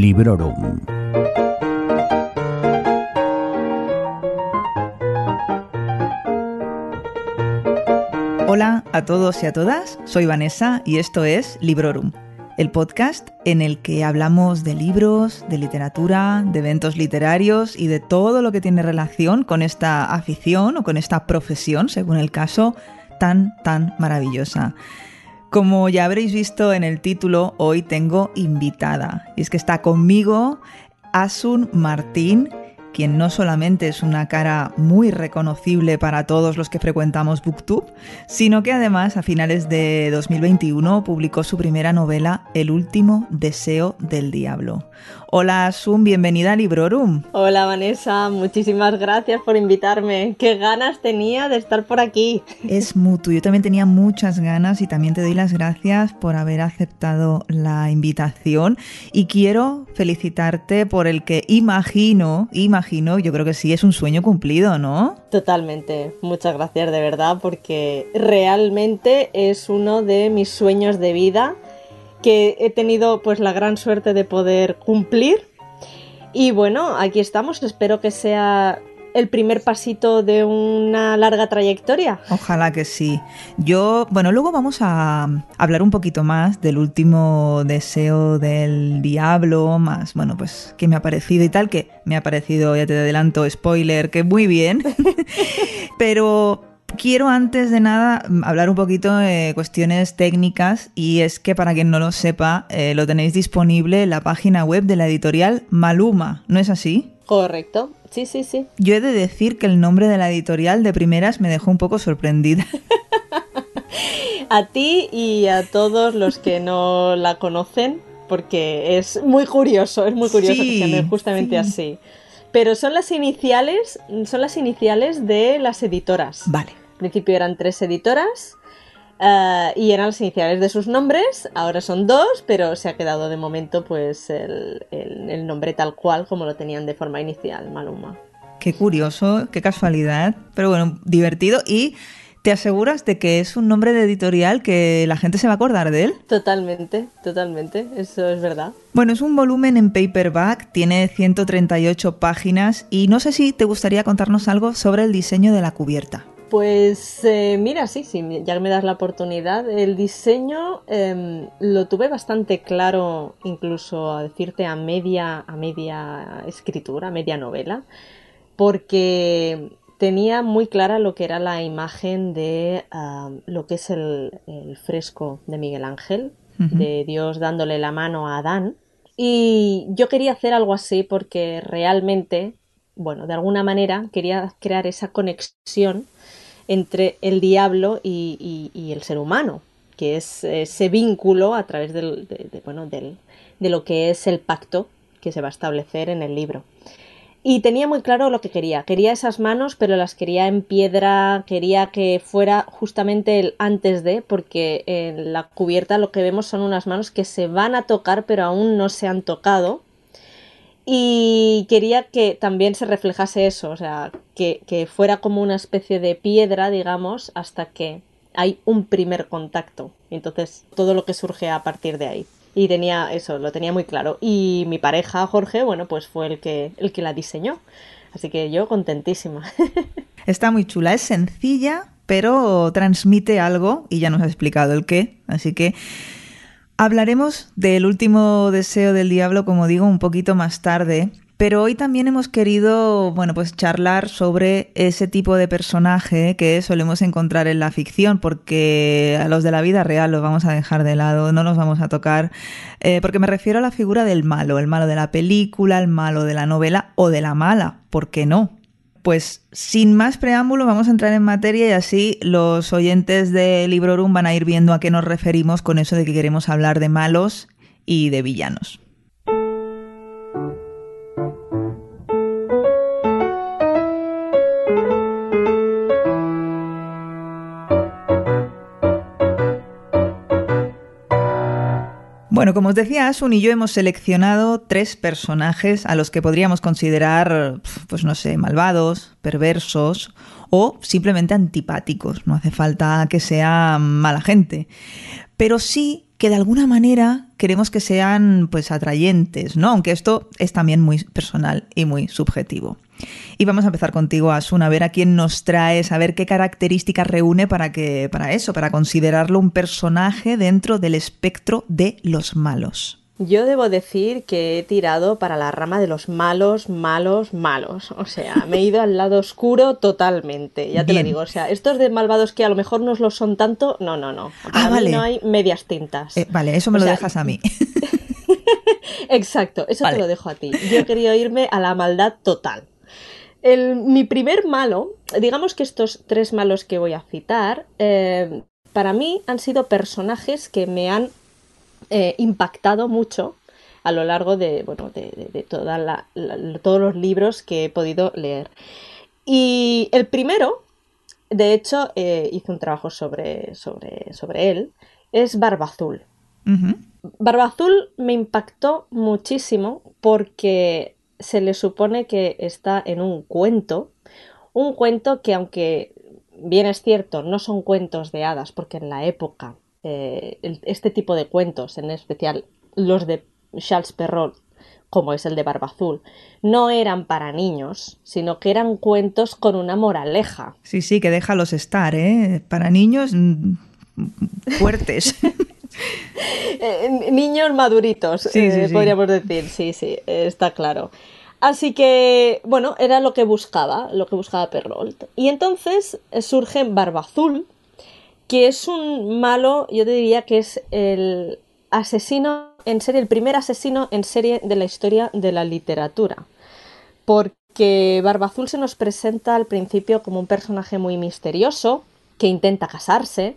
Librorum. Hola a todos y a todas, soy Vanessa y esto es Librorum, el podcast en el que hablamos de libros, de literatura, de eventos literarios y de todo lo que tiene relación con esta afición o con esta profesión, según el caso, tan, tan maravillosa. Como ya habréis visto en el título, hoy tengo invitada. Y es que está conmigo Asun Martín, quien no solamente es una cara muy reconocible para todos los que frecuentamos Booktube, sino que además a finales de 2021 publicó su primera novela, El último deseo del diablo. Hola Asun, bienvenida a Librorum. Hola Vanessa, muchísimas gracias por invitarme. Qué ganas tenía de estar por aquí. Es mutuo, yo también tenía muchas ganas y también te doy las gracias por haber aceptado la invitación y quiero felicitarte por el que imagino, imagino, yo creo que sí es un sueño cumplido, ¿no? Totalmente, muchas gracias de verdad porque realmente es uno de mis sueños de vida que he tenido pues la gran suerte de poder cumplir. Y bueno, aquí estamos, espero que sea el primer pasito de una larga trayectoria. Ojalá que sí. Yo, bueno, luego vamos a hablar un poquito más del último deseo del diablo, más, bueno, pues que me ha parecido y tal, que me ha parecido, ya te adelanto, spoiler, que muy bien. Pero quiero antes de nada hablar un poquito de cuestiones técnicas y es que para quien no lo sepa, eh, lo tenéis disponible en la página web de la editorial Maluma, ¿no es así? Correcto, sí, sí, sí. Yo he de decir que el nombre de la editorial de primeras me dejó un poco sorprendida. a ti y a todos los que no la conocen, porque es muy curioso, es muy curioso que se llame justamente así. Pero son las iniciales, son las iniciales de las editoras. Vale. Al principio eran tres editoras uh, y eran las iniciales de sus nombres. Ahora son dos, pero se ha quedado de momento pues el, el, el nombre tal cual como lo tenían de forma inicial, Maluma. Qué curioso, qué casualidad, pero bueno, divertido y ¿Te aseguras de que es un nombre de editorial que la gente se va a acordar de él? Totalmente, totalmente, eso es verdad. Bueno, es un volumen en paperback, tiene 138 páginas y no sé si te gustaría contarnos algo sobre el diseño de la cubierta. Pues eh, mira, sí, sí, ya me das la oportunidad. El diseño eh, lo tuve bastante claro, incluso a decirte a media, a media escritura, a media novela, porque tenía muy clara lo que era la imagen de uh, lo que es el, el, fresco de Miguel Ángel, uh -huh. de Dios dándole la mano a Adán. Y yo quería hacer algo así porque realmente, bueno, de alguna manera quería crear esa conexión entre el diablo y, y, y el ser humano, que es ese vínculo a través del, de, de, bueno, del, de lo que es el pacto que se va a establecer en el libro. Y tenía muy claro lo que quería. Quería esas manos, pero las quería en piedra, quería que fuera justamente el antes de, porque en la cubierta lo que vemos son unas manos que se van a tocar, pero aún no se han tocado. Y quería que también se reflejase eso, o sea, que, que fuera como una especie de piedra, digamos, hasta que hay un primer contacto. Entonces, todo lo que surge a partir de ahí y tenía eso, lo tenía muy claro. Y mi pareja, Jorge, bueno, pues fue el que, el que la diseñó. Así que yo contentísima. Está muy chula, es sencilla, pero transmite algo y ya nos ha explicado el qué. Así que hablaremos del último deseo del diablo, como digo, un poquito más tarde. Pero hoy también hemos querido, bueno, pues charlar sobre ese tipo de personaje que solemos encontrar en la ficción, porque a los de la vida real los vamos a dejar de lado, no los vamos a tocar, eh, porque me refiero a la figura del malo, el malo de la película, el malo de la novela o de la mala, ¿por qué no? Pues sin más preámbulo vamos a entrar en materia y así los oyentes de Librorum van a ir viendo a qué nos referimos con eso de que queremos hablar de malos y de villanos. Bueno, como os decía, Asun y yo hemos seleccionado tres personajes a los que podríamos considerar, pues no sé, malvados, perversos o simplemente antipáticos. No hace falta que sea mala gente. Pero sí que de alguna manera queremos que sean pues atrayentes, ¿no? Aunque esto es también muy personal y muy subjetivo. Y vamos a empezar contigo, Asun, a ver a quién nos traes, a ver qué características reúne para que para eso, para considerarlo un personaje dentro del espectro de los malos. Yo debo decir que he tirado para la rama de los malos, malos, malos. O sea, me he ido al lado oscuro totalmente. Ya te lo digo. O sea, estos de malvados que a lo mejor no lo son tanto, no, no, no. ah, vale. no hay medias tintas. Eh, vale, eso me lo dejas a mí. Exacto, eso te lo dejo a ti. Yo he querido irme a la maldad total. El, mi primer malo, digamos que estos tres malos que voy a citar, eh, para mí han sido personajes que me han eh, impactado mucho a lo largo de, bueno, de, toda todos los libros que he podido leer. Y el primero, de hecho, eh, hice un trabajo sobre, sobre, sobre él, es Barba Azul. Barba Azul me impactó muchísimo porque se le supone que está en un cuento, un cuento que aunque bien es cierto, no son cuentos de hadas, porque en la época eh, este tipo de cuentos, en especial los de Charles Perrault, como es el de Barba Azul, no eran para niños, sino que eran cuentos con una moraleja. Sí, sí, que déjalos estar, ¿eh? Para niños mm, fuertes. Eh, niños maduritos, eh, podríamos decir, sí, sí, está claro. Así que, bueno, era lo que buscaba, lo que buscaba Perrault. Y entonces surge Barba Azul, que es un malo, yo te diría que es el asesino en serie, el primer asesino en serie de la historia de la literatura. Porque Barba Azul se nos presenta al principio como un personaje muy misterioso, que intenta casarse,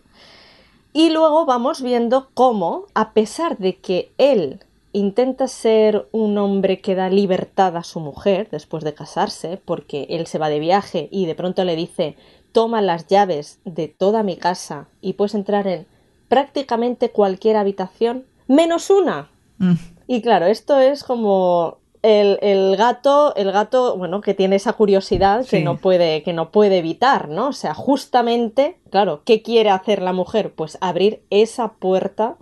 y luego vamos viendo cómo, a pesar de que él intenta ser un hombre que da libertad a su mujer después de casarse, porque él se va de viaje y de pronto le dice toma las llaves de toda mi casa y puedes entrar en prácticamente cualquier habitación, menos una. Mm. Y claro, esto es como el, gato, el gato, bueno, que tiene esa curiosidad que no puede, que no puede evitar, ¿no? O sea, justamente, claro, ¿qué quiere hacer la mujer? Pues abrir esa puerta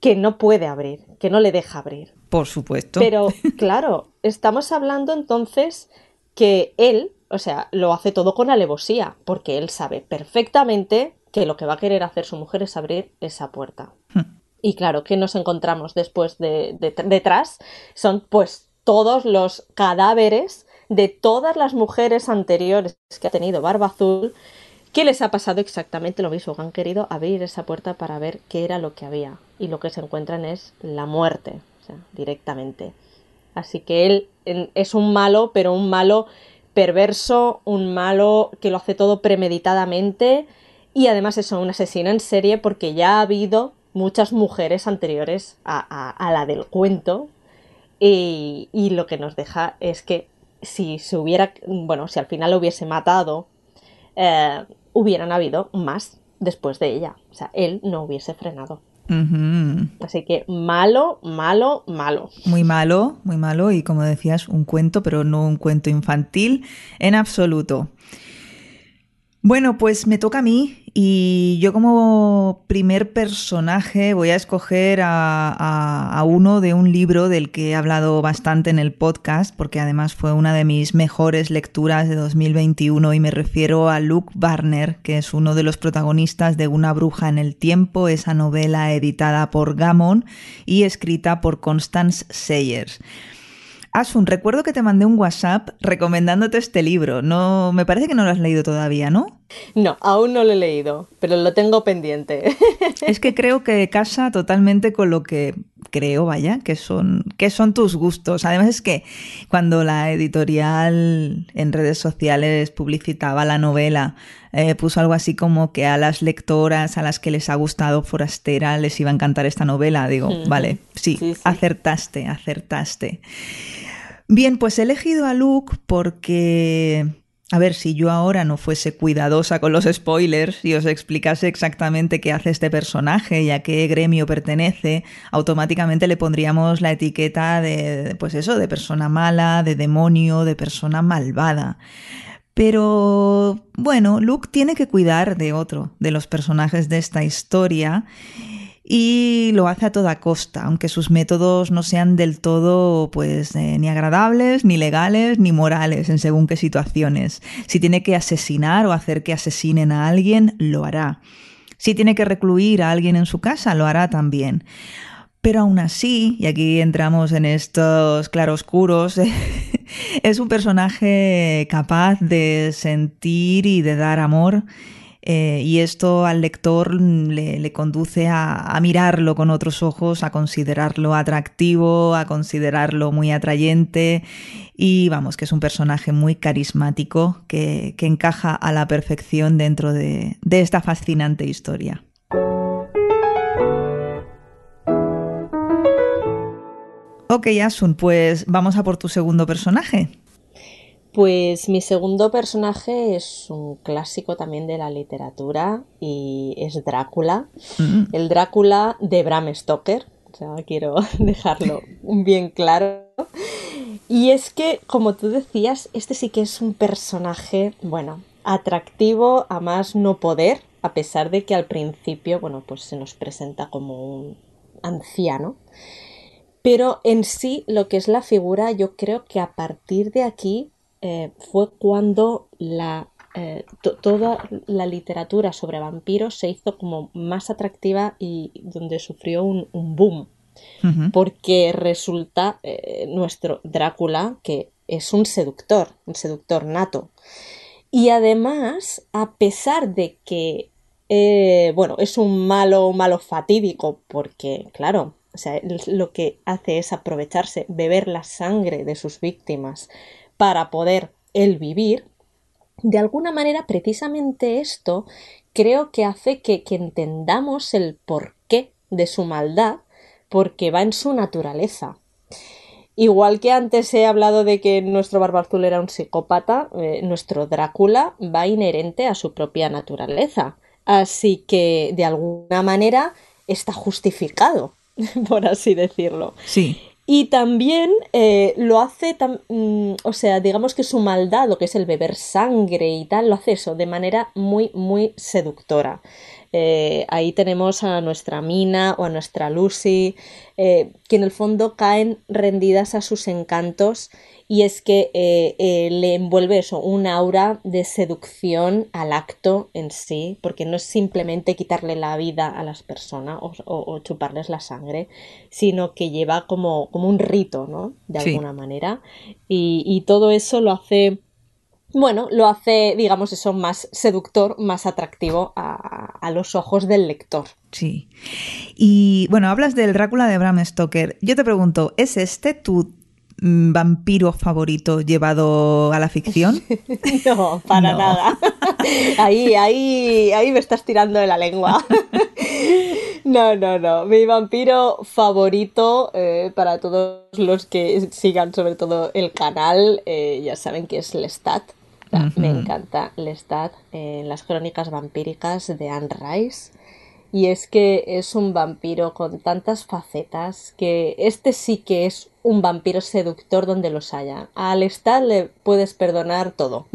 que no puede abrir, que no le deja abrir. Por supuesto. Pero, claro, estamos hablando entonces que él o sea, lo hace todo con alevosía, porque él sabe perfectamente que lo que va a querer hacer su mujer es abrir esa puerta. Y claro, ¿qué nos encontramos después de, detrás? Son pues todos los cadáveres de todas las mujeres anteriores que ha tenido Barba Azul, que les ha pasado exactamente lo mismo, han querido abrir esa puerta para ver qué era lo que había. Y lo que se encuentran es la muerte, o sea, directamente. Así que él es un malo, pero un malo perverso, un malo que lo hace todo premeditadamente y además es un asesino en serie porque ya ha habido muchas mujeres anteriores a, la del cuento y, lo que nos deja es que si se hubiera, bueno, si al final lo hubiese matado, eh, hubieran habido más después de ella. O sea, él no hubiese frenado. Así que malo, malo, malo. Muy malo, muy malo y como decías, un cuento, pero no un cuento infantil en absoluto. Bueno, pues me toca a mí y yo como primer personaje voy a escoger a, uno de un libro del que he hablado bastante en el podcast, porque además fue una de mis mejores lecturas de 2021 y me refiero a Luke Barner, que es uno de los protagonistas de Una bruja en el tiempo, esa novela editada por Gammon y escrita por Constance Sayers. Asun, recuerdo que te mandé un WhatsApp recomendándote este libro. No, me parece que no lo has leído todavía, ¿no? No, aún no lo he leído, pero lo tengo pendiente. Es que creo que casa totalmente con lo que creo, vaya, que son, que son tus gustos. Además es que cuando la editorial en redes sociales publicitaba la novela, eh, puso algo así como que a las lectoras a las que les ha gustado Forastera les iba a encantar esta novela. Digo, vale, sí, acertaste, acertaste. Bien, pues he elegido a Luke porque a ver, si yo ahora no fuese cuidadosa con los spoilers y os explicase exactamente qué hace este personaje y a qué gremio pertenece, automáticamente le pondríamos la etiqueta de, pues eso, de persona mala, de demonio, de persona malvada. Pero bueno, Luke tiene que cuidar de otro de los personajes de esta historia y lo hace a toda costa, aunque sus métodos no sean del todo pues eh, ni agradables, ni legales, ni morales en según qué situaciones. Si tiene que asesinar o hacer que asesinen a alguien, lo hará. Si tiene que recluir a alguien en su casa, lo hará también. Pero aún así, y aquí entramos en estos claroscuros, es un personaje capaz de sentir y de dar amor eh, y esto al lector le, conduce a, mirarlo con otros ojos, a considerarlo atractivo, a considerarlo muy atrayente y vamos, que es un personaje muy carismático que, encaja a la perfección dentro de, de esta fascinante historia. Ok, Asun, pues vamos a por tu segundo personaje. Pues mi segundo personaje es un clásico también de la literatura y es Drácula. Mm. El Drácula de Bram Stoker. O sea, quiero dejarlo bien claro. Y es que, como tú decías, este sí que es un personaje, bueno, atractivo a más no poder, a pesar de que al principio, bueno, pues se nos presenta como un anciano. Pero en sí, lo que es la figura, yo creo que a partir de aquí eh, fue cuando la, eh, toda la literatura sobre vampiros se hizo como más atractiva y donde sufrió un, boom. Porque resulta eh, nuestro Drácula que es un seductor, un seductor nato. Y además, a pesar de que, bueno, es un malo, malo fatídico, porque, claro, o sea, lo que hace es aprovecharse, beber la sangre de sus víctimas para poder el vivir, de alguna manera precisamente esto creo que hace que, entendamos el porqué de su maldad, porque va en su naturaleza. Igual que antes he hablado de que nuestro Barbarzul era un psicópata, eh, nuestro Drácula va inherente a su propia naturaleza. Así que, de alguna manera, está justificado, por así decirlo. Sí. Y también eh, lo hace, mm, o sea, digamos que su maldad, lo que es el beber sangre y tal, lo hace eso de manera muy, muy seductora. Eh, ahí tenemos a nuestra Mina o a nuestra Lucy, eh, que en el fondo caen rendidas a sus encantos y es que eh, eh, le envuelve eso, un aura de seducción al acto en sí, porque no es simplemente quitarle la vida a las personas o, chuparles la sangre, sino que lleva como, como un rito, ¿no? De alguna manera. Y, todo eso lo hace bueno, lo hace, digamos, eso más seductor, más atractivo a, a, los ojos del lector. Sí. Y bueno, hablas del Drácula de Bram Stoker. Yo te pregunto, ¿es este tu vampiro favorito llevado a la ficción? no, para nada. Ahí, ahí, ahí me estás tirando de la lengua. No, no, no. Mi vampiro favorito eh, para todos los que sigan sobre todo el canal, eh, ya saben que es Lestat. Me encanta Lestat en las crónicas vampíricas de Anne Rice y es que es un vampiro con tantas facetas que este sí que es un vampiro seductor donde los haya. Al estar le puedes perdonar todo.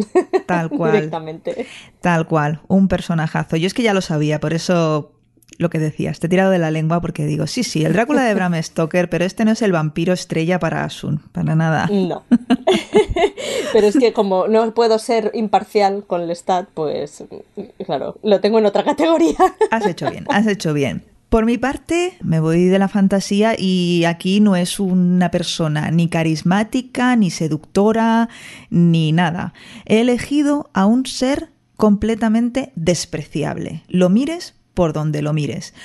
Tal cual. Directamente. Tal cual, un personajazo. Yo es que ya lo sabía, por eso lo que decías, te he tirado de la lengua porque digo, sí, sí, el Drácula de Bram Stoker, pero este no es el vampiro estrella para Asun, para nada. No. pero es que como no puedo ser imparcial con el stat, pues claro, lo tengo en otra categoría. has hecho bien, has hecho bien. Por mi parte, me voy de la fantasía y aquí no es una persona ni carismática, ni seductora, ni nada. He elegido a un ser completamente despreciable. Lo mires por donde lo mires.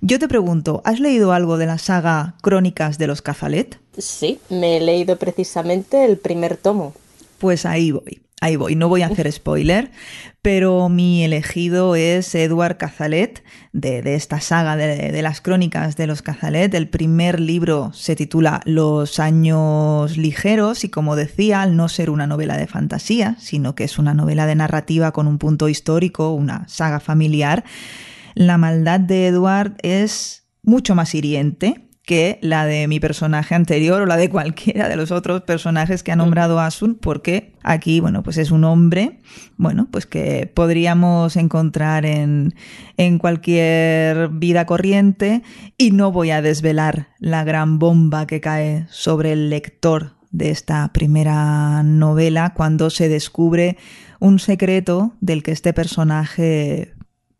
Yo te pregunto, ¿has leído algo de la saga Crónicas de los Cazalet? Sí, me he leído precisamente el primer tomo. Pues ahí voy, ahí voy. No voy a hacer spoiler, pero mi elegido es Edward Cazalet, de, esta saga de, de, las crónicas de los Cazalet. El primer libro se titula Los años ligeros y como decía, al no ser una novela de fantasía, sino que es una novela de narrativa con un punto histórico, una saga familiar, la maldad de Edward es mucho más hiriente que la de mi personaje anterior o la de cualquiera de los otros personajes que ha nombrado Asun, porque aquí, bueno, pues es un hombre, bueno, pues que podríamos encontrar en, en cualquier vida corriente y no voy a desvelar la gran bomba que cae sobre el lector de esta primera novela cuando se descubre un secreto del que este personaje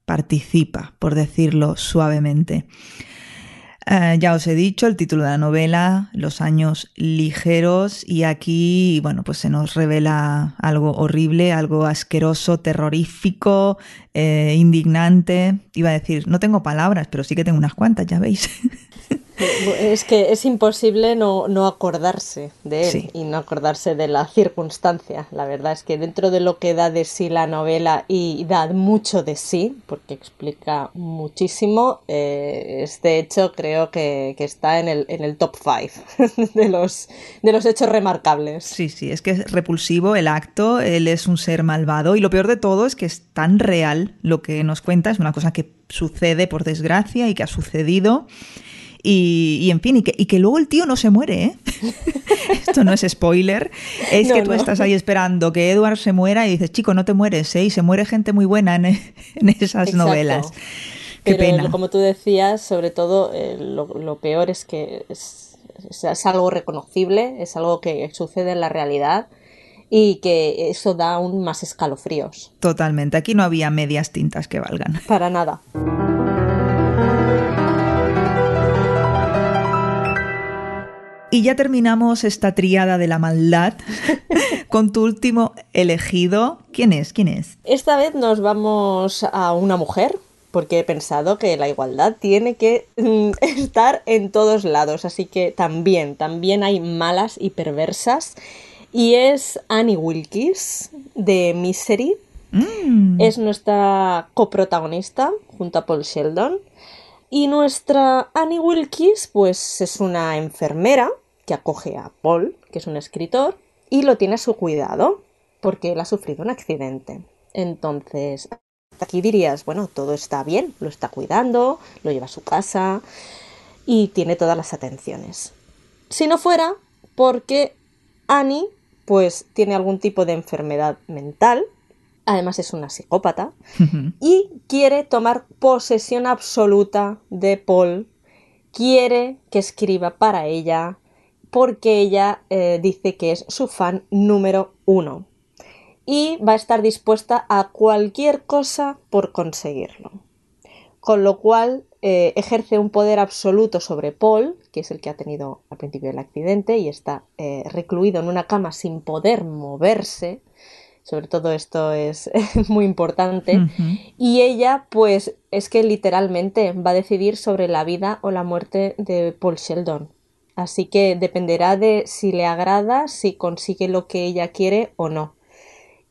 participa, por decirlo suavemente. Eh, ya os he dicho el título de la novela, Los años ligeros, y aquí, bueno, pues se nos revela algo horrible, algo asqueroso, terrorífico, eh, indignante. Iba a decir, no tengo palabras, pero sí que tengo unas cuantas, ya veis. Es que es imposible no, no acordarse de él y no acordarse de la circunstancia. La verdad es que dentro de lo que da de sí la novela y da mucho de sí, porque explica muchísimo, eh, este hecho creo que, está en el, en el top 5 de los, de los hechos remarcables. Sí, sí, es que es repulsivo el acto, él es un ser malvado y lo peor de todo es que es tan real lo que nos cuenta, es una cosa que sucede por desgracia y que ha sucedido y, en fin, y que, luego el tío no se muere, ¿eh? Esto no es spoiler. Es que tú estás ahí esperando que Edward se muera y dices, chico, no te mueres, ¿eh? Y se muere gente muy buena en, esas novelas. Qué Pero como tú decías, sobre todo eh, lo, peor es que es, algo reconocible, es algo que sucede en la realidad y que eso da aún más escalofríos. Totalmente, aquí no había medias tintas que valgan. Para nada. Y ya terminamos esta triada de la maldad con tu último elegido. ¿Quién es? ¿Quién es? Esta vez nos vamos a una mujer, porque he pensado que la igualdad tiene que mm, estar en todos lados, así que también, también hay malas y perversas. Y es Annie Wilkes de Misery. Mm. Es nuestra coprotagonista junto a Paul Sheldon. Y nuestra Annie Wilkes, pues es una enfermera que acoge a Paul, que es un escritor, y lo tiene a su cuidado, porque él ha sufrido un accidente. Entonces, aquí dirías, bueno, todo está bien, lo está cuidando, lo lleva a su casa y tiene todas las atenciones. Si no fuera porque Annie, pues tiene algún tipo de enfermedad mental, además es una psicópata, y quiere tomar posesión absoluta de Paul, quiere que escriba para ella, porque ella eh, dice que es su fan número uno y va a estar dispuesta a cualquier cosa por conseguirlo. Con lo cual eh, ejerce un poder absoluto sobre Paul, que es el que ha tenido al principio del accidente y está eh, recluido en una cama sin poder moverse. Sobre todo esto es muy importante. Y ella, pues, es que literalmente va a decidir sobre la vida o la muerte de Paul Sheldon. Así que dependerá de si le agrada, si consigue lo que ella quiere o no.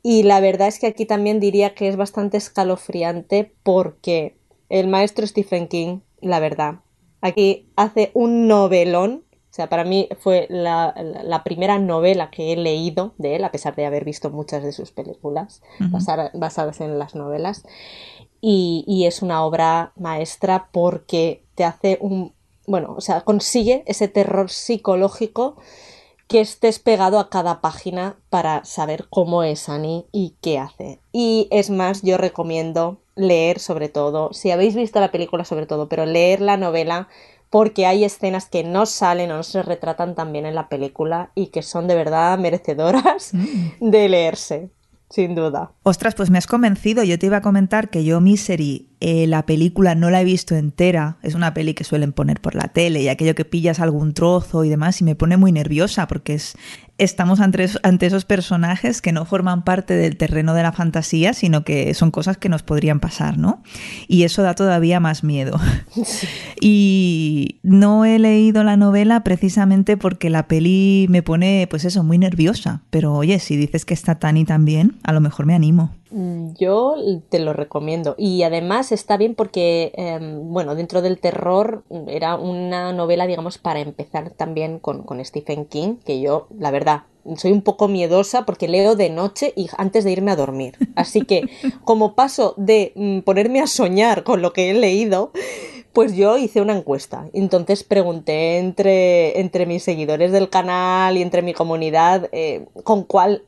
Y la verdad es que aquí también diría que es bastante escalofriante porque el maestro Stephen King, la verdad, aquí hace un novelón. O sea, para mí fue la, primera novela que he leído de él, a pesar de haber visto muchas de sus películas basadas en las novelas. y es una obra maestra porque te hace un, bueno, o sea, consigue ese terror psicológico que estés pegado a cada página para saber cómo es Annie y qué hace. Y es más, yo recomiendo leer sobre todo, si habéis visto la película sobre todo, pero leer la novela porque hay escenas que no salen o no se retratan tan bien en la película y que son de verdad merecedoras mm. de leerse, sin duda. Ostras, pues me has convencido. Yo te iba a comentar que yo Misery eh, la película no la he visto entera, es una peli que suelen poner por la tele y aquello que pillas algún trozo y demás y me pone muy nerviosa porque es, estamos ante, ante esos personajes que no forman parte del terreno de la fantasía, sino que son cosas que nos podrían pasar, ¿no? Y eso da todavía más miedo. Y no he leído la novela precisamente porque la peli me pone, pues eso, muy nerviosa. Pero oye, si dices que está tan y tan bien, a lo mejor me animo. Mm, yo te lo recomiendo. Y además está bien porque, em, bueno, dentro del terror era una novela, digamos, para empezar también con, Stephen King, que yo, la verdad, soy un poco miedosa porque leo de noche y antes de irme a dormir. Así que, como paso de mm, ponerme a soñar con lo que he leído, Pues yo hice una encuesta. Entonces pregunté entre, entre mis seguidores del canal y entre mi comunidad eh, con cuál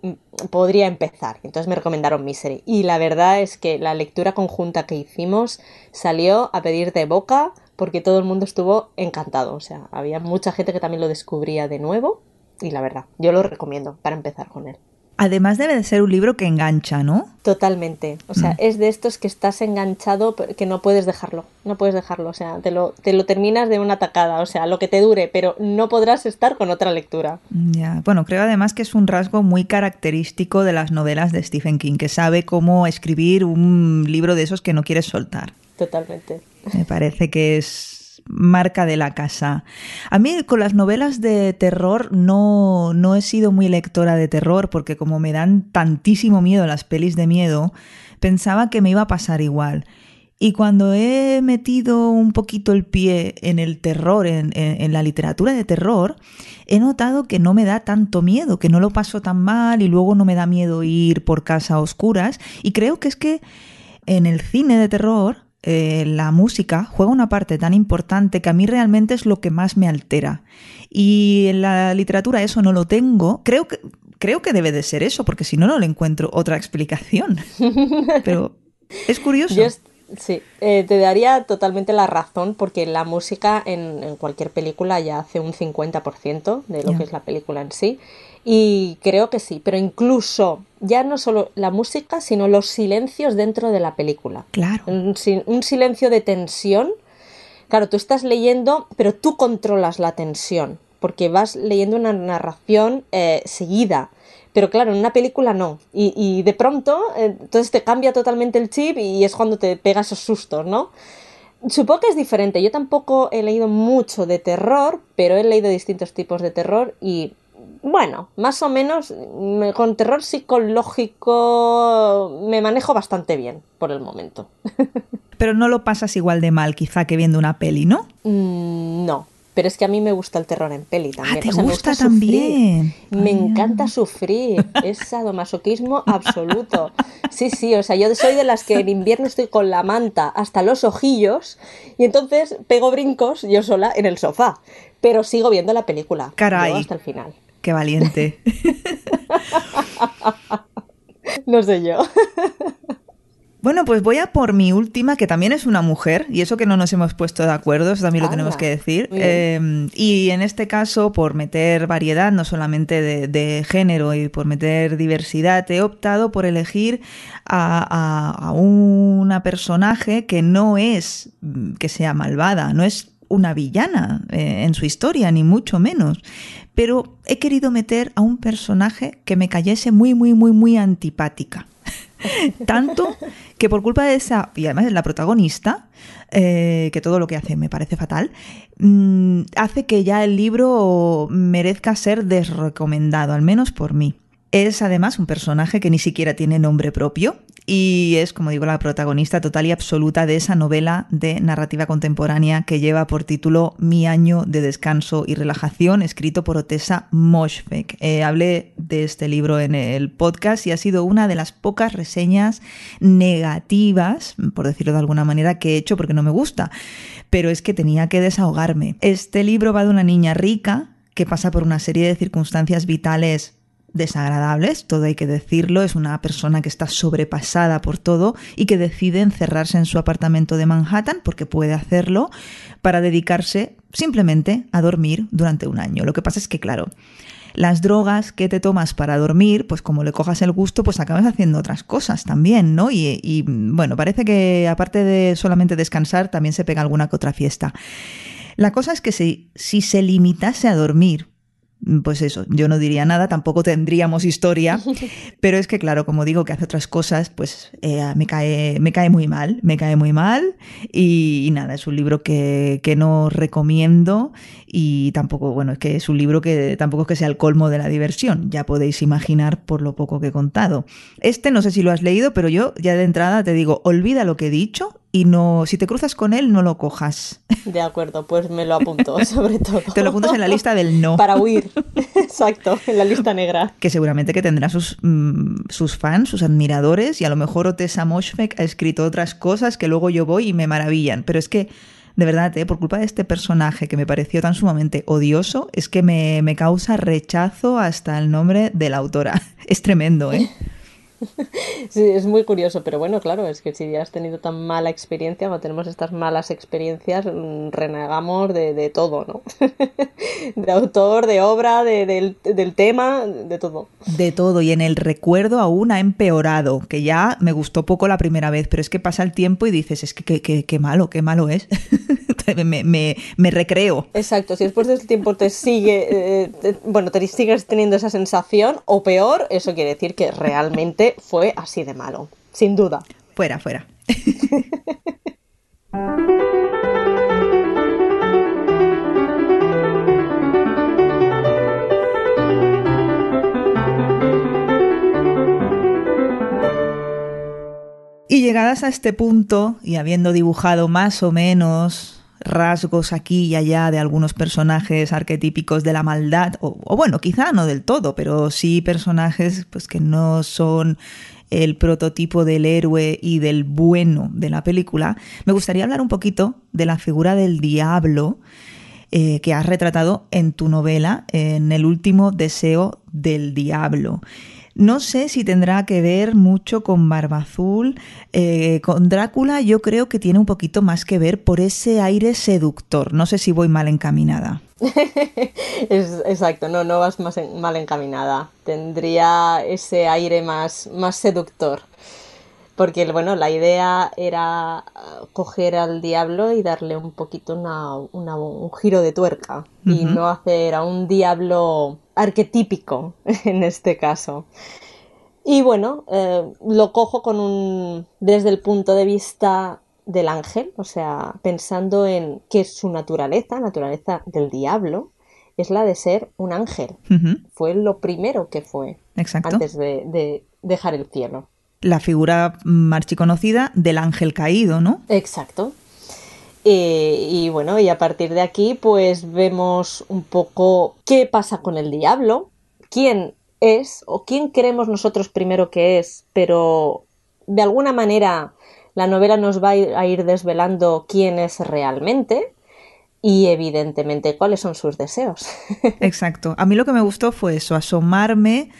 podría empezar. Entonces me recomendaron Misery. Y la verdad es que la lectura conjunta que hicimos salió a pedir de boca porque todo el mundo estuvo encantado. O sea, había mucha gente que también lo descubría de nuevo. Y la verdad, yo lo recomiendo para empezar con él. Además debe de ser un libro que engancha, ¿no? Totalmente. O sea, mm. es de estos que estás enganchado que no puedes dejarlo. No puedes dejarlo. O sea, te lo, te lo terminas de una tacada. O sea, lo que te dure, pero no podrás estar con otra lectura. Ya. Bueno, creo además que es un rasgo muy característico de las novelas de Stephen King, que sabe cómo escribir un libro de esos que no quieres soltar. Totalmente. Me parece que es marca de la casa. A mí con las novelas de terror no, no he sido muy lectora de terror porque como me dan tantísimo miedo las pelis de miedo, pensaba que me iba a pasar igual. Y cuando he metido un poquito el pie en el terror, en, la literatura de terror, he notado que no me da tanto miedo, que no lo paso tan mal y luego no me da miedo ir por casa a oscuras. Y creo que es que en el cine de terror eh, la música juega una parte tan importante que a mí realmente es lo que más me altera. Y en la literatura eso no lo tengo. Creo que, creo que debe de ser eso, porque si no, no le encuentro otra explicación. Pero es curioso. sí, eh, te daría totalmente la razón, porque la música en, cualquier película ya hace un 50% de lo que es la película en sí. Y creo que sí, pero incluso ya no solo la música, sino los silencios dentro de la película. Claro. Un, silencio de tensión. Claro, tú estás leyendo, pero tú controlas la tensión, porque vas leyendo una narración eh, seguida. Pero claro, en una película no. Y, de pronto, eh, entonces te cambia totalmente el chip y es cuando te pegas esos sustos, ¿no? Supongo que es diferente. Yo tampoco he leído mucho de terror, pero he leído distintos tipos de terror y bueno, más o menos con terror psicológico me manejo bastante bien por el momento. Pero no lo pasas igual de mal quizá que viendo una peli, ¿no? Mm, no, pero es que a mí me gusta el terror en peli ah, también. ¿te gusta me también? Me encanta sufrir. Es sadomasoquismo absoluto. Sí, sí, o sea, yo soy de las que en invierno estoy con la manta hasta los ojillos y entonces pego brincos yo sola en el sofá. Pero sigo viendo la película. Caray. hasta el final. Qué valiente. no sé yo. Bueno, pues voy a por mi última, que también es una mujer, y eso que no nos hemos puesto de acuerdo, eso también lo tenemos que decir. Em, y en este caso, por meter variedad, no solamente de, género y por meter diversidad, he optado por elegir a, a una personaje que no es mm, que sea malvada, no es una villana eh, en su historia, ni mucho menos. Pero he querido meter a un personaje que me cayese muy, muy, muy, muy antipática. Tanto que por culpa de esa, y además es la protagonista, eh, que todo lo que hace me parece fatal, mm, hace que ya el libro merezca ser desrecomendado, al menos por mí. Es además un personaje que ni siquiera tiene nombre propio y es, como digo, la protagonista total y absoluta de esa novela de narrativa contemporánea que lleva por título Mi año de descanso y relajación, escrito por Otessa Moshfegh. Eh, hablé de este libro en el podcast y ha sido una de las pocas reseñas negativas, por decirlo de alguna manera, que he hecho porque no me gusta, pero es que tenía que desahogarme. Este libro va de una niña rica que pasa por una serie de circunstancias vitales desagradables, todo hay que decirlo, es una persona que está sobrepasada por todo y que decide encerrarse en su apartamento de Manhattan, porque puede hacerlo, para dedicarse simplemente a dormir durante un año. Lo que pasa es que, claro, las drogas que te tomas para dormir, pues como le cojas el gusto, pues acabas haciendo otras cosas también, ¿no? Y, bueno, parece que aparte de solamente descansar, también se pega alguna que otra fiesta. La cosa es que si, si se limitase a dormir, pues eso, yo no diría nada, tampoco tendríamos historia, pero es que claro, como digo que hace otras cosas, pues eh, me, cae, me cae muy mal, me cae muy mal y, nada, es un libro que, que, no recomiendo y tampoco, bueno, es que es un libro que tampoco es que sea el colmo de la diversión, ya podéis imaginar por lo poco que he contado. Este no sé si lo has leído, pero yo ya de entrada te digo, olvida lo que he dicho y no, si te cruzas con él, no lo cojas. De acuerdo, pues me lo apunto, sobre todo. te lo apuntas en la lista del no. Para huir, exacto, en la lista negra. Que seguramente que tendrá sus, mm, sus fans, sus admiradores, y a lo mejor Otessa Moshfegh ha escrito otras cosas que luego yo voy y me maravillan. Pero es que de verdad, ¿eh? por culpa de este personaje que me pareció tan sumamente odioso, es que me, me causa rechazo hasta el nombre de la autora. Es tremendo, ¿eh? Sí, es muy curioso, pero bueno, claro, es que si ya has tenido tan mala experiencia, cuando tenemos estas malas experiencias, mm, renegamos de, de todo, ¿no? de autor, de obra, de, del, del, tema, de todo. De todo, y en el recuerdo aún ha empeorado, que ya me gustó poco la primera vez, pero es que pasa el tiempo y dices, es que qué malo, qué malo es. me, me, me, recreo. Exacto, si después de este tiempo te sigue, eh, te, bueno, te sigues teniendo esa sensación, o peor, eso quiere decir que realmente fue así de malo, sin duda. Fuera, fuera. Y llegadas a este punto, y habiendo dibujado más o menos rasgos aquí y allá de algunos personajes arquetípicos de la maldad, o, bueno, quizá no del todo, pero sí personajes pues que no son el prototipo del héroe y del bueno de la película, me gustaría hablar un poquito de la figura del diablo eh, que has retratado en tu novela, en El último deseo del diablo. No sé si tendrá que ver mucho con Barba Azul. Eh, con Drácula yo creo que tiene un poquito más que ver por ese aire seductor. No sé si voy mal encaminada. es, exacto, no, no vas más en, mal encaminada. Tendría ese aire más, más seductor. Porque, bueno, la idea era coger al diablo y darle un poquito una, una, un giro de tuerca. Uh -huh. Y no hacer a un diablo arquetípico, en este caso. Y bueno, eh, lo cojo con un, desde el punto de vista del ángel, o sea, pensando en que su naturaleza, naturaleza del diablo, es la de ser un ángel. Uh -huh. Fue lo primero que fue Exacto. antes de, de, dejar el cielo. La figura archiconocida del ángel caído, ¿no? Exacto. Y, y, bueno, y a partir de aquí, pues vemos un poco qué pasa con el diablo, quién es o quién creemos nosotros primero que es, pero de alguna manera la novela nos va a ir desvelando quién es realmente y evidentemente cuáles son sus deseos. Exacto. A mí lo que me gustó fue eso, asomarme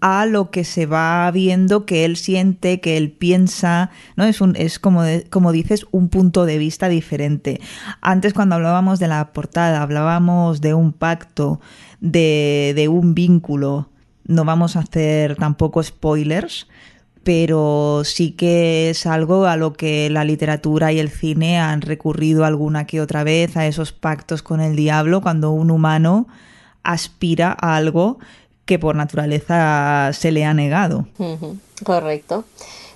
a lo que se va viendo que él siente, que él piensa, ¿no? Es, un, es como, como dices, un punto de vista diferente. Antes cuando hablábamos de la portada, hablábamos de un pacto, de, de un vínculo. No vamos a hacer tampoco spoilers, pero sí que es algo a lo que la literatura y el cine han recurrido alguna que otra vez, a esos pactos con el diablo, cuando un humano aspira a algo que por naturaleza se le ha negado. Correcto.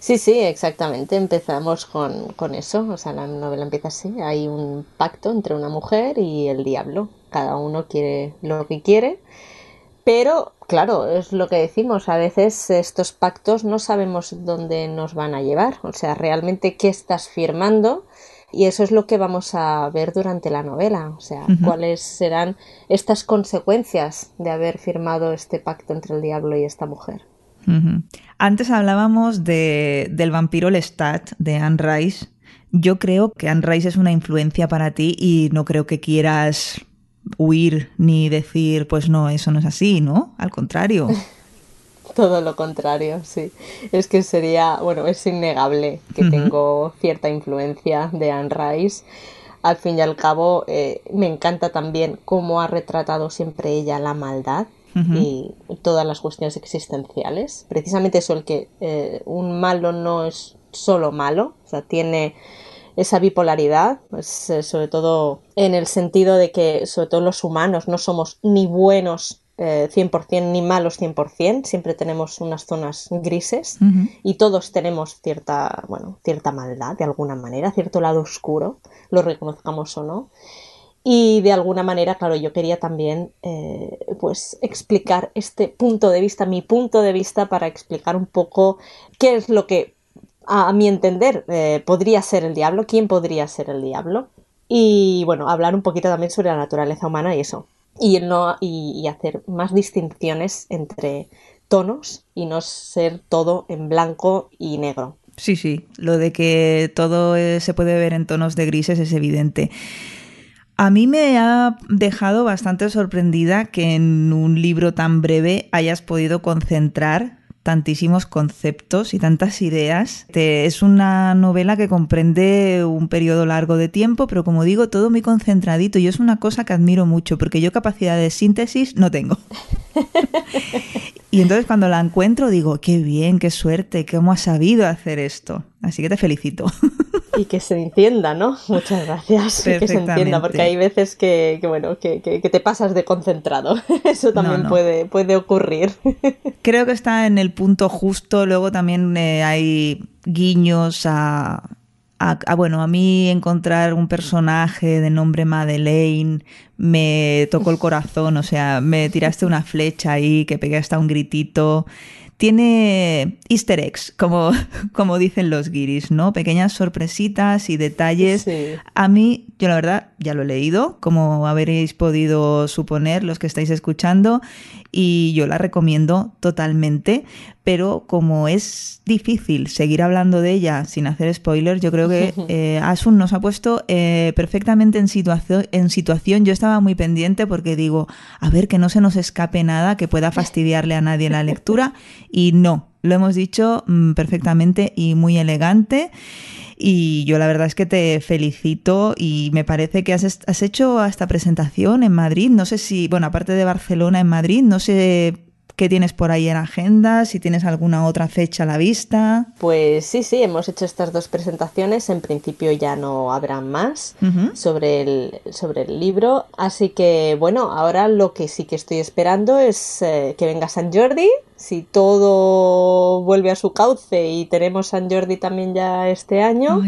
Sí, sí, exactamente. Empezamos con, con, eso. O sea, la novela empieza así. Hay un pacto entre una mujer y el diablo. Cada uno quiere lo que quiere. Pero, claro, es lo que decimos. A veces estos pactos no sabemos dónde nos van a llevar. O sea, realmente qué estás firmando y eso es lo que vamos a ver durante la novela, o sea, uh -huh. cuáles serán estas consecuencias de haber firmado este pacto entre el diablo y esta mujer. Uh -huh. Antes hablábamos de, del vampiro Lestat de Anne Rice. Yo creo que Anne Rice es una influencia para ti y no creo que quieras huir ni decir, pues no, eso no es así, ¿no? Al contrario. Todo lo contrario, sí. Es que sería, bueno, es innegable que uh -huh. tengo cierta influencia de Anne Rice. Al fin y al cabo, eh, me encanta también cómo ha retratado siempre ella la maldad uh -huh. y todas las cuestiones existenciales. Precisamente eso, el que eh, un malo no es solo malo, o sea, tiene esa bipolaridad, pues, eh, sobre todo en el sentido de que, sobre todo los humanos, no somos ni buenos eh, 100% ni malos 100%, siempre tenemos unas zonas grises uh -huh. y todos tenemos cierta, bueno, cierta maldad de alguna manera, cierto lado oscuro, lo reconozcamos o no. Y de alguna manera, claro, yo quería también eh, pues explicar este punto de vista, mi punto de vista, para explicar un poco qué es lo que, a, a mi entender, eh, podría ser el diablo, quién podría ser el diablo. Y bueno, hablar un poquito también sobre la naturaleza humana y eso, y, hacer más distinciones entre tonos y no ser todo en blanco y negro. Sí, sí, lo de que todo se puede ver en tonos de grises es evidente. A mí me ha dejado bastante sorprendida que en un libro tan breve hayas podido concentrar tantísimos conceptos y tantas ideas. Es una novela que comprende un periodo largo de tiempo, pero como digo, todo muy concentradito y es una cosa que admiro mucho porque yo capacidad de síntesis no tengo. y entonces cuando la encuentro digo, qué bien, qué suerte, cómo has sabido hacer esto. Así que te felicito. Y que se entienda, ¿no? Muchas gracias. Que se entienda, porque hay veces que, bueno, que, te pasas de concentrado. Eso también Puede, puede ocurrir. Creo que está en el punto justo. Luego también eh, hay guiños a, a, bueno, a mí encontrar un personaje de nombre Madeleine me tocó el corazón, o sea, me tiraste una flecha ahí que pegué hasta un gritito tiene easter eggs, como, como dicen los guiris, ¿no? Pequeñas sorpresitas y detalles. A mí, yo la verdad, ya lo he leído, como habréis podido suponer los que estáis escuchando, y yo la recomiendo totalmente, pero como es difícil seguir hablando de ella sin hacer spoilers, yo creo que eh, Asun nos ha puesto eh, perfectamente en, situación, en situación. Yo estaba muy pendiente porque digo, a ver que no se nos escape nada que pueda fastidiarle a nadie la lectura, y no, lo hemos dicho mm, perfectamente y muy elegante. Y yo la verdad es que te felicito y me parece que has, has hecho esta presentación en Madrid. No sé si, bueno, aparte de Barcelona, en Madrid, no sé ¿Qué tienes por ahí en agenda? Si tienes alguna otra fecha a la vista. Pues sí, sí, hemos hecho estas dos presentaciones. En principio ya no habrá más sobre, el, sobre el libro. Así que bueno, ahora lo que sí que estoy esperando es eh, que venga San Jordi. Si todo vuelve a su cauce y tenemos San Jordi también ya este año,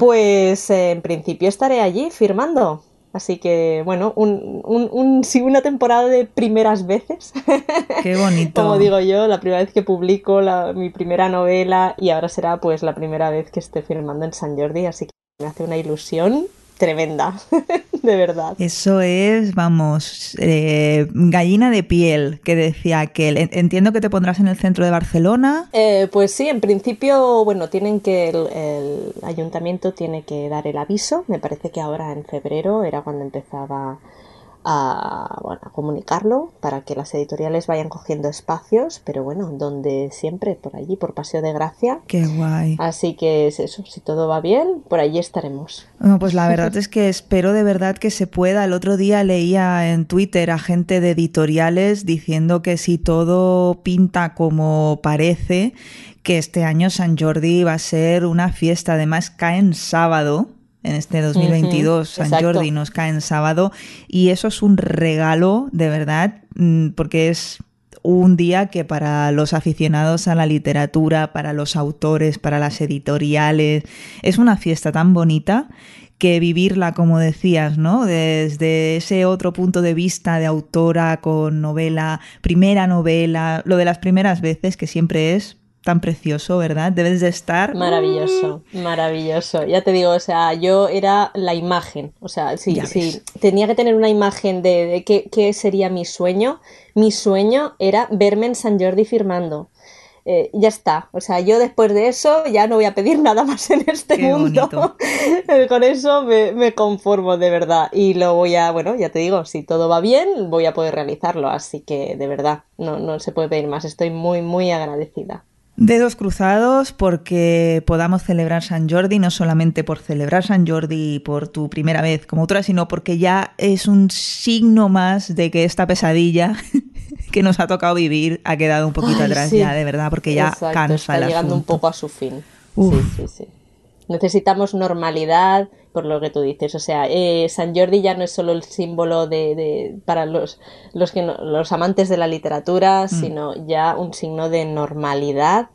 pues eh, en principio estaré allí firmando. Así que, bueno, un, un, un, sí, una temporada de primeras veces. Qué bonito. Como digo yo, la primera vez que publico la, mi primera novela y ahora será pues la primera vez que esté filmando en San Jordi, así que me hace una ilusión tremenda, de verdad. Eso es, vamos, eh, gallina de piel, que decía aquel. Entiendo que te pondrás en el centro de Barcelona. Eh, pues sí, en principio, bueno, tienen que, el, el, ayuntamiento tiene que dar el aviso, me parece que ahora en febrero era cuando empezaba a, bueno, a comunicarlo para que las editoriales vayan cogiendo espacios, pero bueno, donde siempre, por allí, por Paseo de Gracia. Qué guay. Así que es eso, si todo va bien, por allí estaremos. Bueno, pues la verdad es que espero de verdad que se pueda. El otro día leía en Twitter a gente de editoriales diciendo que si todo pinta como parece, que este año San Jordi va a ser una fiesta, además cae en sábado en este 2022. San Jordi nos cae en sábado y eso es un regalo de verdad mm, porque es un día que para los aficionados a la literatura, para los autores, para las editoriales, es una fiesta tan bonita que vivirla, como decías, ¿no? Desde ese otro punto de vista de autora con novela, primera novela, lo de las primeras veces, que siempre es tan precioso, ¿verdad? Debes de estar. Maravilloso, maravilloso. Ya te digo, o sea, yo era la imagen. O sea, sí, sí. Tenía que tener una imagen de, qué, sería mi sueño. Mi sueño era verme en San Jordi firmando. Eh, ya está. O sea, yo después de eso ya no voy a pedir nada más en este mundo. Con eso me, me, conformo de verdad. Y lo voy a, bueno, ya te digo, si todo va bien, voy a poder realizarlo. Así que de verdad, no, no se puede pedir más. Estoy muy, muy agradecida. Dedos cruzados porque podamos celebrar San Jordi, no solamente por celebrar San Jordi por tu primera vez como autora, sino porque ya es un signo más de que esta pesadilla que nos ha tocado vivir ha quedado un poquito atrás ya, de verdad, porque ya cansa está llegando un poco a su fin. Sí, sí, sí. Necesitamos normalidad, por lo que tú dices. O sea, eh, San Jordi ya no es solo el símbolo de, para los, los, que los amantes de la literatura, mm. sino ya un signo de normalidad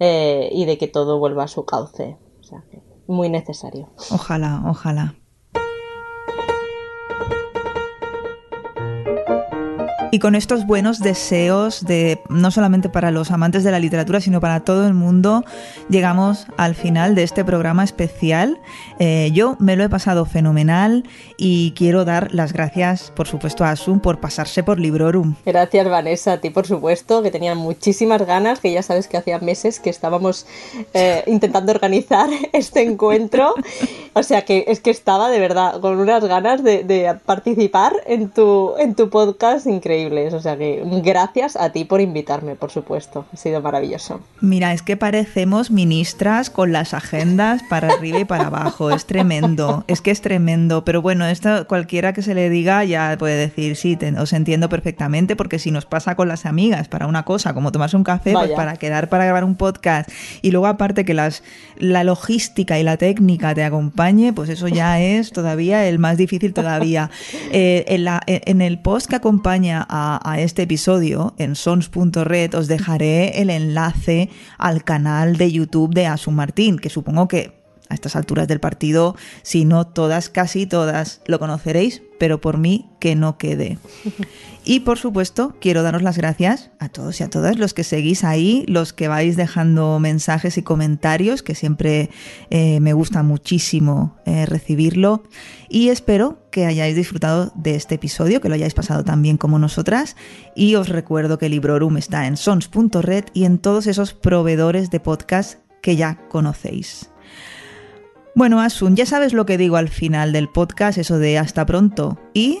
eh, y de que todo vuelva a su cauce. O sea, muy necesario. Ojalá, ojalá. Y con estos buenos deseos de no solamente para los amantes de la literatura, sino para todo el mundo, llegamos al final de este programa especial. Eh, yo me lo he pasado fenomenal y quiero dar las gracias, por supuesto, a Asun por pasarse por Librorum. Gracias, Vanessa, a ti, por supuesto, que tenía muchísimas ganas, que ya sabes que hacía meses que estábamos eh, intentando organizar este encuentro. O sea que es que estaba de verdad con unas ganas de, de participar en tu, en tu podcast increíble. O sea que gracias a ti por invitarme, por supuesto. Ha sido maravilloso. Mira, es que parecemos ministras con las agendas para arriba y para abajo. Es tremendo. Es que es tremendo. Pero bueno, esto cualquiera que se le diga ya puede decir, sí, os entiendo perfectamente, porque si nos pasa con las amigas para una cosa, como tomarse un café, pues para quedar para grabar un podcast, y luego aparte que las, la logística y la técnica te acompañe, pues eso ya es todavía el más difícil todavía. Eh, en, la, en el post que acompaña a, este episodio, en sons.red os dejaré el enlace al canal de YouTube de Asun Martín, que supongo que a estas alturas del partido, si no todas, casi todas, lo conoceréis, pero por mí que no quede. Y por supuesto, quiero daros las gracias a todos y a todas los que seguís ahí, los que vais dejando mensajes y comentarios, que siempre eh, me gusta muchísimo eh, recibirlo. Y espero que hayáis disfrutado de este episodio, que lo hayáis pasado tan bien como nosotras. Y os recuerdo que Librorum está en sons.red y en todos esos proveedores de podcast que ya conocéis. Bueno, Asun, ya sabes lo que digo al final del podcast, eso de hasta pronto y,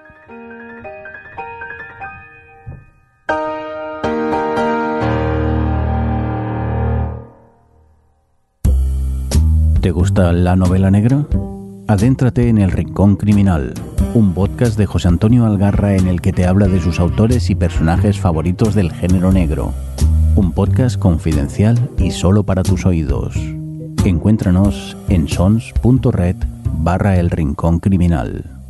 ¿Te gusta la novela negra? Adéntrate en El Rincón Criminal, un podcast de José Antonio Algarra en el que te habla de sus autores y personajes favoritos del género negro. Un podcast confidencial y solo para tus oídos. Encuéntranos en sons.red barra El Rincón Criminal.